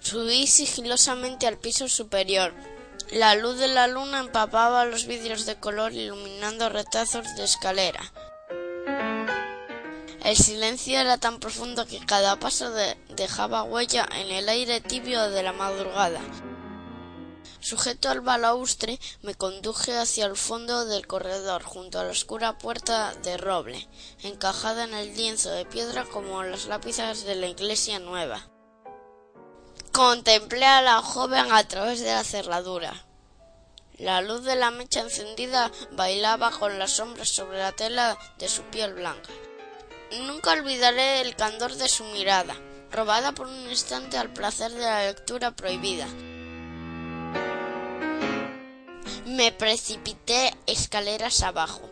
Subí sigilosamente al piso superior. La luz de la luna empapaba los vidrios de color iluminando retazos de escalera. El silencio era tan profundo que cada paso de- dejaba huella en el aire tibio de la madrugada. Sujeto al balaustre, me conduje hacia el fondo del corredor, junto a la oscura puerta de roble, encajada en el lienzo de piedra como las lápidas de la iglesia nueva. Contemplé a la joven a través de la cerradura. La luz de la mecha encendida bailaba con las sombras sobre la tela de su piel blanca. Nunca olvidaré el candor de su mirada, robada por un instante al placer de la lectura prohibida. Me precipité escaleras abajo.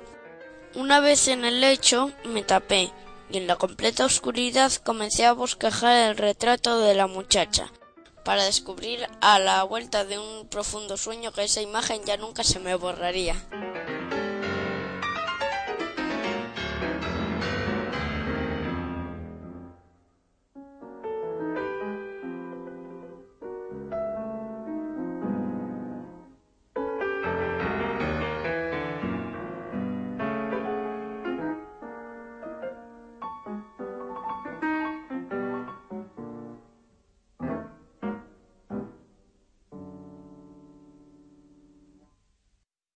Una vez en el lecho me tapé y en la completa oscuridad comencé a bosquejar el retrato de la muchacha para descubrir a la vuelta de un profundo sueño que esa imagen ya nunca se me borraría.